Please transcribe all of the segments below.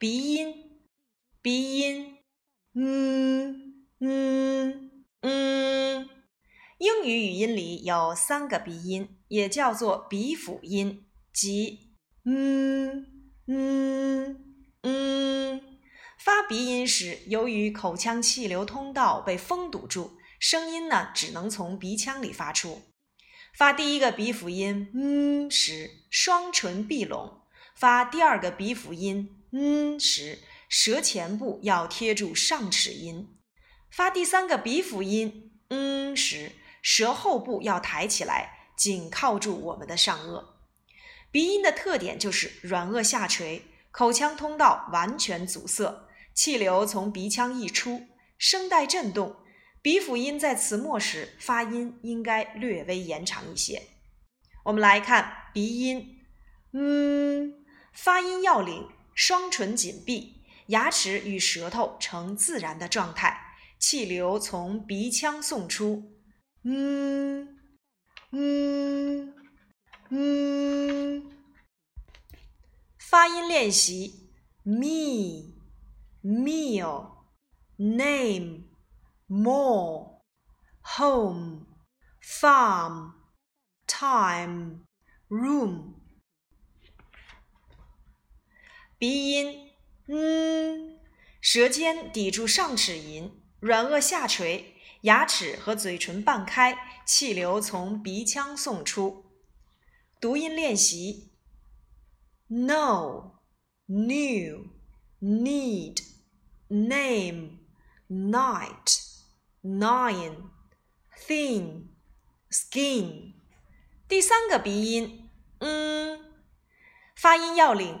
鼻音，鼻音，嗯嗯嗯。英语语音里有三个鼻音，也叫做鼻辅音，即嗯嗯嗯。发鼻音时，由于口腔气流通道被封堵住，声音呢只能从鼻腔里发出。发第一个鼻辅音嗯时，双唇闭拢；发第二个鼻辅音嗯时，舌前部要贴住上齿龈；发第三个鼻辅音嗯时，舌后部要抬起来，紧靠住我们的上颚。鼻音的特点就是软腭下垂，口腔通道完全阻塞，气流从鼻腔溢出，声带震动。鼻辅音在词末时发音应该略微延长一些。我们来看鼻音，嗯，发音要领：双唇紧闭，牙齿与舌头呈自然的状态，气流从鼻腔送出。嗯嗯嗯。发音练习：me、meal、name。more, home, farm, time, room。鼻音，嗯，舌尖抵住上齿龈，软腭下垂，牙齿和嘴唇半开，气流从鼻腔送出。读音练习：no new, need, name, night。Nine, thin, skin。第三个鼻音，嗯，发音要领：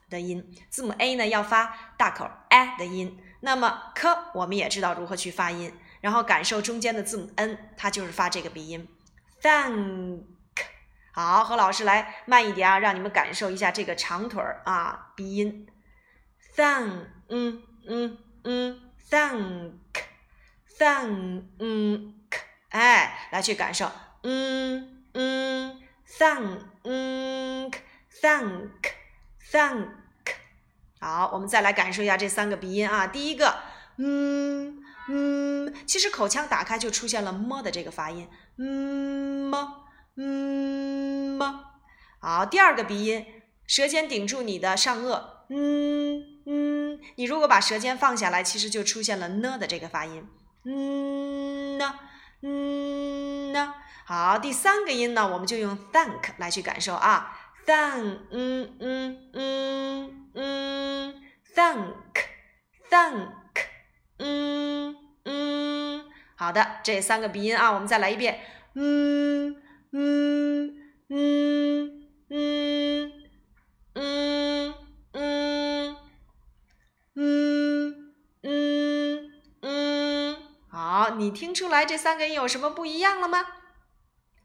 的音，字母 a 呢要发大口 a 的音。那么 k 我们也知道如何去发音，然后感受中间的字母 n，它就是发这个鼻音 thank。好，和老师来慢一点啊，让你们感受一下这个长腿儿啊鼻音 thank，嗯嗯嗯 thank，thank，嗯。哎，来去感受，嗯嗯 thank 嗯 thank Thank，好，我们再来感受一下这三个鼻音啊。第一个，嗯嗯，其实口腔打开就出现了么的这个发音，嗯么，嗯么。好，第二个鼻音，舌尖顶住你的上颚，嗯嗯，你如果把舌尖放下来，其实就出现了呢的这个发音，嗯呢。嗯呢，好，第三个音呢，我们就用 thank 来去感受啊，thank，嗯嗯嗯嗯，thank，thank，嗯嗯，好的，这三个鼻音啊，我们再来一遍，嗯嗯嗯嗯嗯嗯嗯。你听出来这三个音有什么不一样了吗？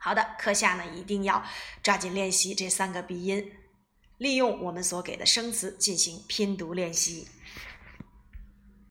好的，课下呢一定要抓紧练习这三个鼻音，利用我们所给的生词进行拼读练习。